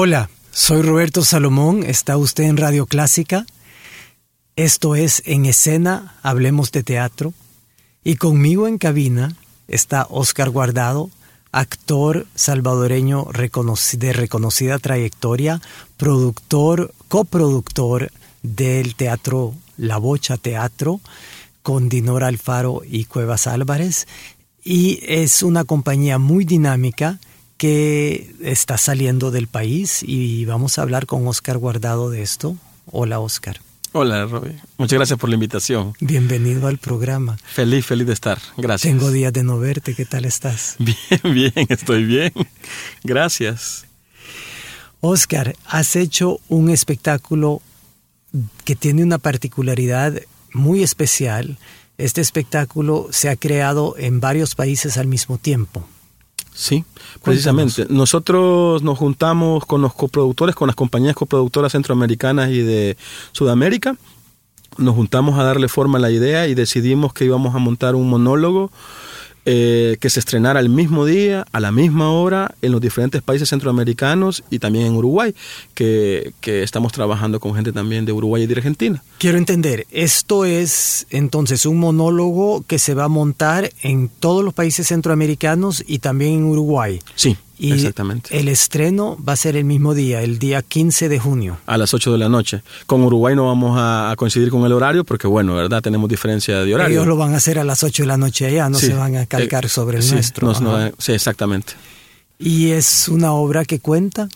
Hola, soy Roberto Salomón, está usted en Radio Clásica. Esto es En Escena, Hablemos de Teatro. Y conmigo en cabina está Oscar Guardado, actor salvadoreño de reconocida trayectoria, productor, coproductor del teatro La Bocha Teatro con Dinora Alfaro y Cuevas Álvarez. Y es una compañía muy dinámica que está saliendo del país y vamos a hablar con Oscar Guardado de esto. Hola Oscar. Hola Robbie, muchas gracias por la invitación. Bienvenido al programa. Feliz, feliz de estar, gracias. Tengo días de no verte, ¿qué tal estás? Bien, bien, estoy bien. Gracias. Oscar, has hecho un espectáculo que tiene una particularidad muy especial. Este espectáculo se ha creado en varios países al mismo tiempo. Sí, precisamente. Nosotros nos juntamos con los coproductores, con las compañías coproductoras centroamericanas y de Sudamérica. Nos juntamos a darle forma a la idea y decidimos que íbamos a montar un monólogo eh, que se estrenara el mismo día, a la misma hora, en los diferentes países centroamericanos y también en Uruguay, que, que, estamos trabajando con gente también de Uruguay y de Argentina. Quiero entender, esto es entonces un monólogo que se va a montar en todos los países centroamericanos y también en Uruguay. Sí. Y Exactamente. El estreno va a ser el mismo día, el día 15 de junio. A las 8 de la noche. Con Uruguay no vamos a, coincidir con el horario porque, bueno, ¿verdad? Tenemos diferencia de horario. Ellos lo van a hacer a las 8 de la noche allá, no se van a calcar eh, sobre el sí, nuestro. sí, exactamente. ¿Y es una obra que cuenta?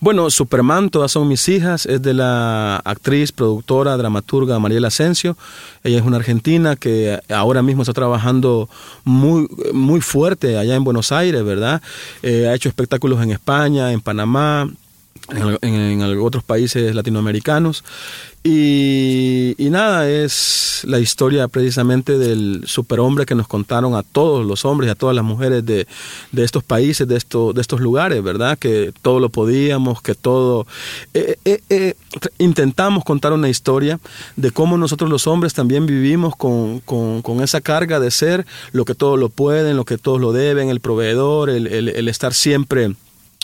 Bueno, Superman, todas son mis hijas, es de la actriz, productora, dramaturga Mariela Asensio. Ella es una argentina que ahora mismo está trabajando muy, muy fuerte allá en Buenos Aires, ¿verdad? Eh, ha hecho espectáculos en España, en Panamá, en, otros países latinoamericanos. Y, nada, es la historia precisamente del superhombre que nos contaron a todos los hombres y a todas las mujeres de, estos países, de, esto, de estos lugares, ¿verdad? Que todo lo podíamos, que todo... Eh, eh, eh, intentamos contar una historia de cómo nosotros los hombres también vivimos con, esa carga de ser lo que todos lo pueden, lo que todos lo deben, el proveedor, el estar siempre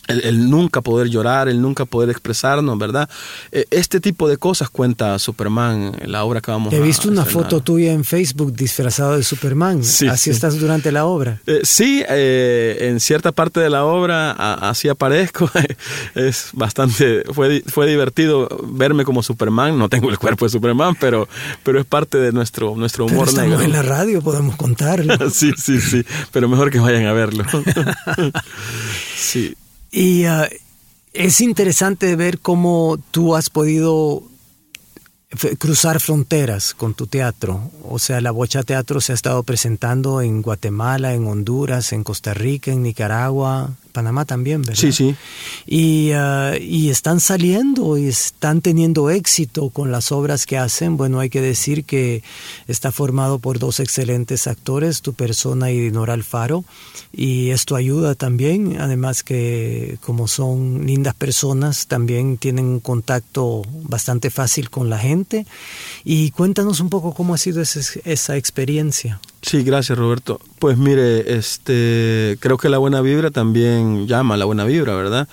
el, nunca poder llorar, el nunca poder expresarnos, ¿verdad? E, este tipo de cosas cuenta Superman en la obra que vamos a He visto una foto tuya en Facebook disfrazado de Superman. así estás durante la obra. Eh, sí, eh, en cierta parte de la obra así aparezco. es bastante, fue, fue divertido verme como Superman. No tengo el cuerpo de Superman, pero, pero es parte de nuestro, nuestro humor pero estamos en la radio, podemos contarlo. sí, sí, sí, pero mejor que vayan a verlo. sí. Y uh, es interesante ver cómo tú has podido cruzar fronteras con tu teatro. O sea, la Bocha Teatro se ha estado presentando en Guatemala, en Honduras, en Costa Rica, en Nicaragua, Panamá también, ¿verdad? Sí, sí. Y, uh, y, están saliendo y están teniendo éxito con las obras que hacen. Bueno, hay que decir que está formado por dos excelentes actores, tu persona y Nora Alfaro, y esto ayuda también, además que como son lindas personas, también tienen un contacto bastante fácil con la gente. Y cuéntanos un poco cómo ha sido esa experiencia. Sí, gracias Roberto. Pues mire, este, creo que la buena vibra también llama a la buena vibra, ¿verdad?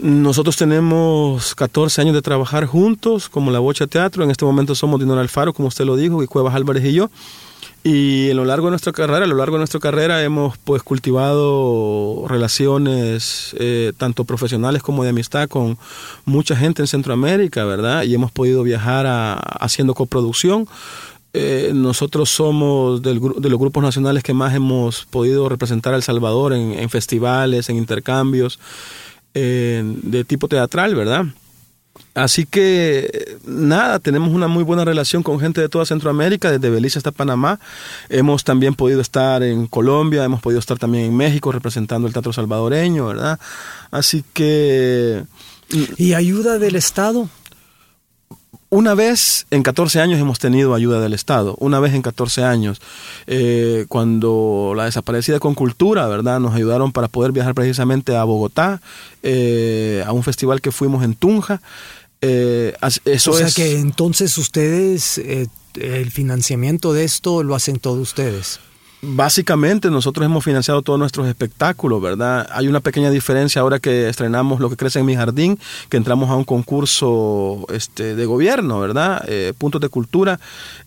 Nosotros tenemos 14 años de trabajar juntos como La Bocha Teatro. En este momento somos Dinora Alfaro, como usted lo dijo, y Cuevas Álvarez y yo. Y a lo largo de nuestra carrera, a lo largo de nuestra carrera hemos pues cultivado relaciones eh, tanto profesionales como de amistad con mucha gente en Centroamérica, ¿verdad? Y hemos podido viajar haciendo coproducción eh, nosotros somos del, de los grupos nacionales que más hemos podido representar a El Salvador en, festivales, en intercambios. de tipo teatral, ¿verdad? Así que nada, tenemos una muy buena relación con gente de toda Centroamérica, desde Belice hasta Panamá. Hemos también podido estar en Colombia, hemos podido estar también en México representando el teatro salvadoreño, ¿verdad? Así que... ¿Y ayuda del Estado? Una vez en 14 años hemos tenido ayuda del Estado, una vez en 14 años, eh, cuando la desaparecida con cultura, ¿verdad? Nos ayudaron para poder viajar precisamente a Bogotá, eh, a un festival que fuimos en Tunja. Eh, eso o sea que entonces ustedes, el financiamiento de esto lo hacen todos ustedes. Básicamente nosotros hemos financiado todos nuestros espectáculos, ¿verdad? Hay una pequeña diferencia ahora que estrenamos Lo que crece en mi jardín, que entramos a un concurso este, de gobierno, ¿verdad? Eh, puntos de cultura.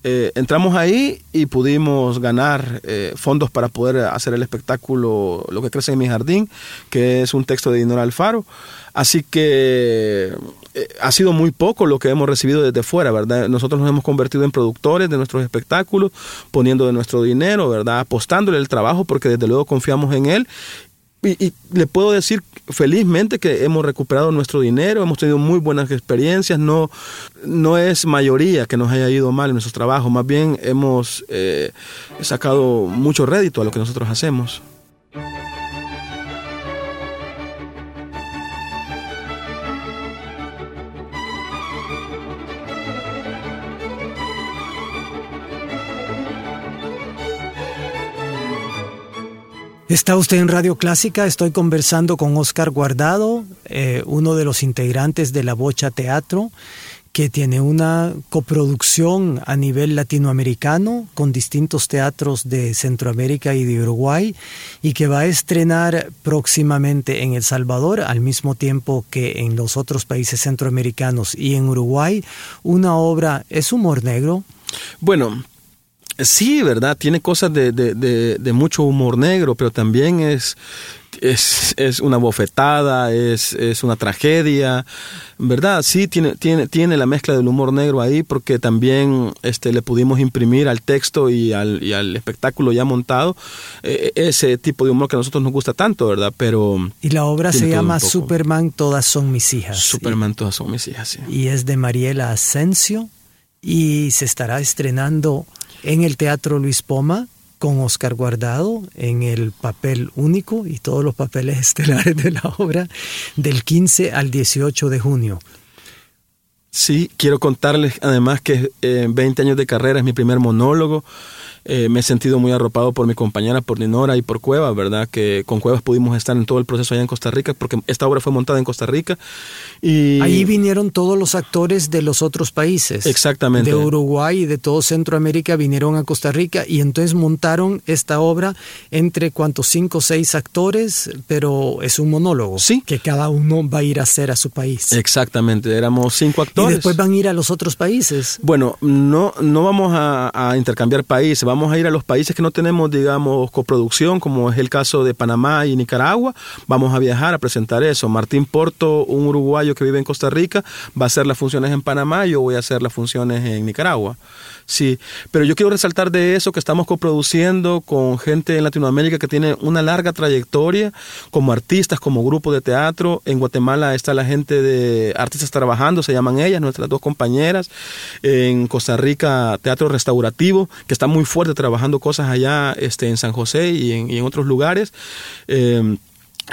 Eh, entramos ahí y pudimos ganar eh, fondos para poder hacer el espectáculo Lo que crece en mi jardín, que es un texto de Dinora Alfaro. Así que eh, ha sido muy poco lo que hemos recibido desde fuera, ¿verdad? Nosotros nos hemos convertido en productores de nuestros espectáculos, poniendo de nuestro dinero, ¿verdad? Apostándole el trabajo porque desde luego confiamos en él. Y, le puedo decir felizmente que hemos recuperado nuestro dinero, hemos tenido muy buenas experiencias, no, no es mayoría que nos haya ido mal en nuestros trabajos, más bien hemos eh, sacado mucho rédito a lo que nosotros hacemos. Está usted en Radio Clásica, estoy conversando con Oscar Guardado, eh, uno de los integrantes de la Bocha Teatro, que tiene una coproducción a nivel latinoamericano con distintos teatros de Centroamérica y de Uruguay y que va a estrenar próximamente en El Salvador al mismo tiempo que en los otros países centroamericanos y en Uruguay una obra, ¿es humor negro? Bueno, Sí, ¿verdad? Tiene cosas de, de, de, mucho humor negro, pero también es, es, es una bofetada, es, es, una tragedia, ¿verdad? Sí, tiene, tiene, tiene la mezcla del humor negro ahí porque también este, le pudimos imprimir al texto y al, y al espectáculo ya montado eh, ese tipo de humor que a nosotros nos gusta tanto, ¿verdad? Pero... Y la obra se llama Superman, todas son mis hijas. Superman, todas son mis hijas, sí. Y es de Mariela Asensio y se estará estrenando en el Teatro Luis Poma con Oscar Guardado en el papel único y todos los papeles estelares de la obra del 15 al 18 de junio. Sí, quiero contarles además que en eh, 20 años de carrera es mi primer monólogo. Eh, me he sentido muy arropado por mi compañera, por Dinora y por Cuevas, ¿verdad? Que con Cuevas pudimos estar en todo el proceso allá en Costa Rica, porque esta obra fue montada en Costa Rica. Y... Ahí vinieron todos los actores de los otros países. Exactamente. De Uruguay y de todo Centroamérica vinieron a Costa Rica y entonces montaron esta obra entre cuantos cinco o seis actores, pero es un monólogo. Sí. Que cada uno va a ir a hacer a su país. Exactamente, éramos cinco actores. Y después van a ir a los otros países. Bueno, no, no vamos a, a intercambiar países, vamos a ir a los países que no tenemos, digamos, coproducción, como es el caso de Panamá y Nicaragua. Vamos a viajar a presentar eso. Martín Porto, un uruguayo que vive en Costa Rica, va a hacer las funciones en Panamá yo voy a hacer las funciones en Nicaragua. Sí, pero yo quiero resaltar de eso que estamos coproduciendo con gente en Latinoamérica que tiene una larga trayectoria como artistas, como grupo de teatro. En Guatemala está la gente de Artistas Trabajando, se llaman ellas, nuestras dos compañeras. En Costa Rica, Teatro Restaurativo, que está muy fuerte trabajando cosas allá este, en San José y en, otros lugares. Eh,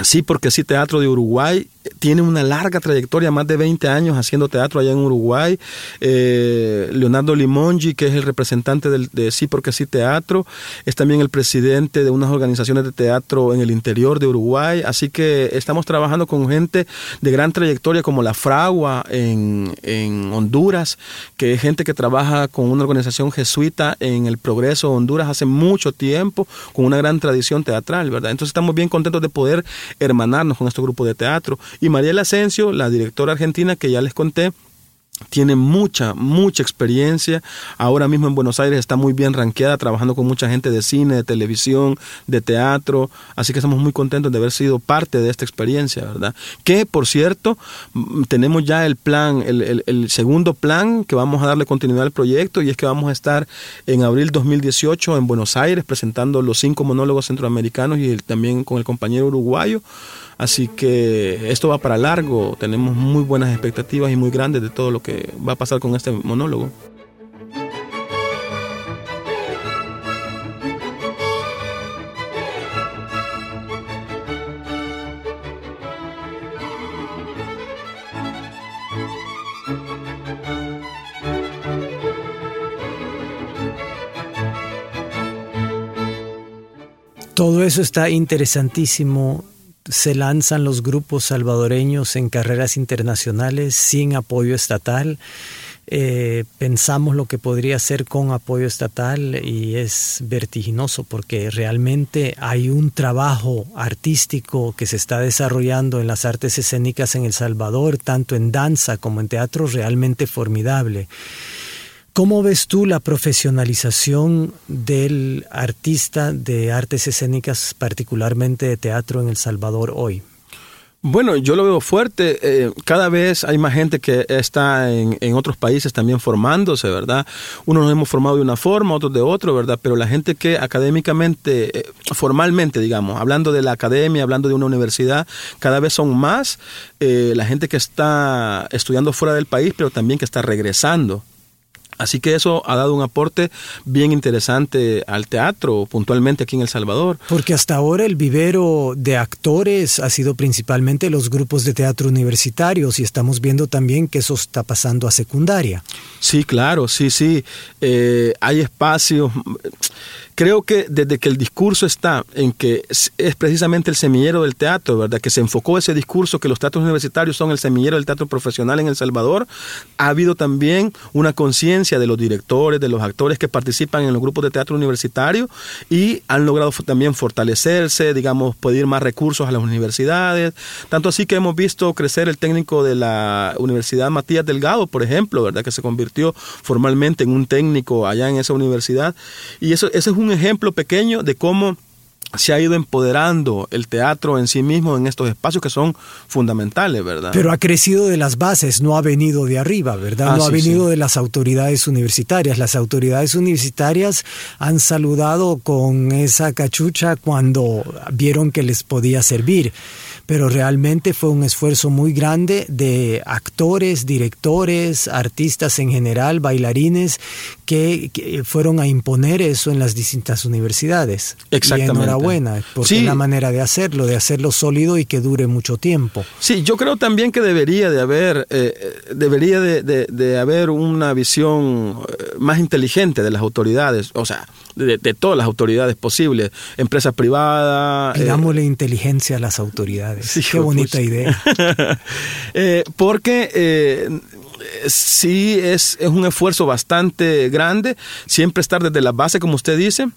Sí, porque sí, Teatro de Uruguay tiene una larga trayectoria, más de 20 años haciendo teatro allá en Uruguay. Eh, Leonardo Limongi, que es el representante del, de Sí, porque sí, Teatro, es también el presidente de unas organizaciones de teatro en el interior de Uruguay. Así que estamos trabajando con gente de gran trayectoria como La Fragua en, en Honduras, que es gente que trabaja con una organización jesuita en el Progreso Honduras hace mucho tiempo, con una gran tradición teatral, ¿verdad? Entonces estamos bien contentos de poder hermanarnos con este grupo de teatro. Y Mariela Asensio, la directora argentina que ya les conté, tiene mucha, mucha experiencia. Ahora mismo en Buenos Aires está muy bien ranqueada, trabajando con mucha gente de cine, de televisión, de teatro. Así que estamos muy contentos de haber sido parte de esta experiencia, ¿verdad? Que, por cierto, mm, tenemos ya el plan, el, el, segundo plan que vamos a darle continuidad al proyecto y es que vamos a estar en abril 2018 en Buenos Aires presentando los cinco monólogos centroamericanos y también con el compañero uruguayo. Así que esto va para largo, tenemos muy buenas expectativas y muy grandes de todo lo que va a pasar con este monólogo. Todo eso está interesantísimo se lanzan los grupos salvadoreños en carreras internacionales sin apoyo estatal. Eh, pensamos lo que podría ser con apoyo estatal y es vertiginoso porque realmente hay un trabajo artístico que se está desarrollando en las artes escénicas en El Salvador, tanto en danza como en teatro, realmente formidable. ¿Cómo ves tú la profesionalización del artista de artes escénicas, particularmente de teatro en El Salvador hoy? Bueno, yo lo veo fuerte. Eh, cada vez hay más gente que está en, otros países también formándose, ¿verdad? Unos nos hemos formado de una forma, otros de otro, ¿verdad? Pero la gente que académicamente, eh, formalmente, digamos, hablando de la academia, hablando de una universidad, cada vez son más eh, la gente que está estudiando fuera del país, pero también que está regresando. Así que eso ha dado un aporte bien interesante al teatro, puntualmente aquí en El Salvador. Porque hasta ahora el vivero de actores ha sido principalmente los grupos de teatro universitarios y estamos viendo también que eso está pasando a secundaria. Sí, claro, sí, sí. Eh, hay espacios Creo que desde que el discurso está en que es precisamente el semillero del teatro, ¿verdad? Que se enfocó ese discurso que los teatros universitarios son el semillero del teatro profesional en El Salvador, ha habido también una conciencia de los directores, de los actores que participan en los grupos de teatro universitario y han logrado también fortalecerse, digamos, pedir más recursos a las universidades. Tanto así que hemos visto crecer el técnico de la Universidad Matías Delgado, por ejemplo, ¿verdad? Que se convirtió formalmente en un técnico allá en esa universidad. Y eso, eso es un un ejemplo pequeño de cómo se ha ido empoderando el teatro en sí mismo en estos espacios que son fundamentales, ¿verdad? Pero ha crecido de las bases, no ha venido de arriba, ¿verdad? Ah, no ha venido de las autoridades universitarias. Las autoridades universitarias han saludado con esa cachucha cuando vieron que les podía servir pero realmente fue un esfuerzo muy grande de actores, directores, artistas en general, bailarines, que, fueron a imponer eso en las distintas universidades. Exactamente. Y enhorabuena, porque es la manera de hacerlo, de hacerlo sólido y que dure mucho tiempo. Sí, yo creo también que debería de haber, eh, debería de, de, haber una visión eh, más inteligente de las autoridades, o sea, de, todas las autoridades posibles, empresas privadas. Pidámosle eh, inteligencia a las autoridades. Sí, Qué bonita idea. eh, porque eh, sí es, es un esfuerzo bastante grande, siempre estar desde la base, como usted dice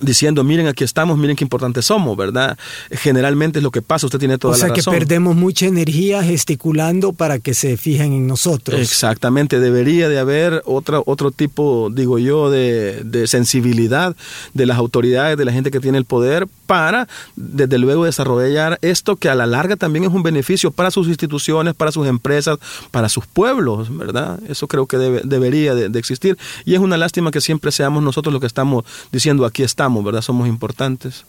diciendo, miren, aquí estamos, miren qué importantes somos, ¿verdad? Generalmente es lo que pasa, usted tiene toda la razón. O sea que perdemos mucha energía gesticulando para que se fijen en nosotros. Exactamente, debería de haber otra, otro tipo, digo yo, de, de sensibilidad de las autoridades, de la gente que tiene el poder, para, desde luego, desarrollar esto que a la larga también es un beneficio para sus instituciones, para sus empresas, para sus pueblos, ¿verdad? Eso creo que debería de, de existir. Y es una lástima que siempre seamos nosotros los que estamos diciendo, aquí estamos ¿verdad? Somos importantes.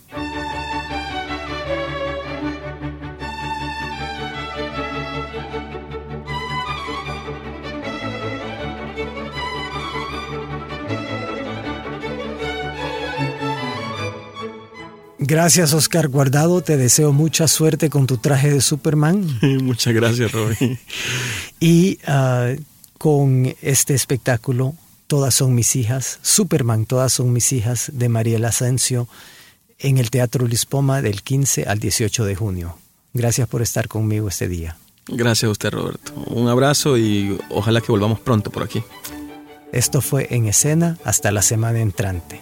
Gracias, Oscar Guardado. Te deseo mucha suerte con tu traje de Superman. Muchas gracias, Robin. y ah, con este espectáculo Todas son mis hijas, Superman, Todas son mis hijas, de Mariela Asensio, en el Teatro Lispoma del 15 al 18 de junio. Gracias por estar conmigo este día. Gracias a usted, Roberto. Un abrazo y ojalá que volvamos pronto por aquí. Esto fue en escena hasta la semana entrante.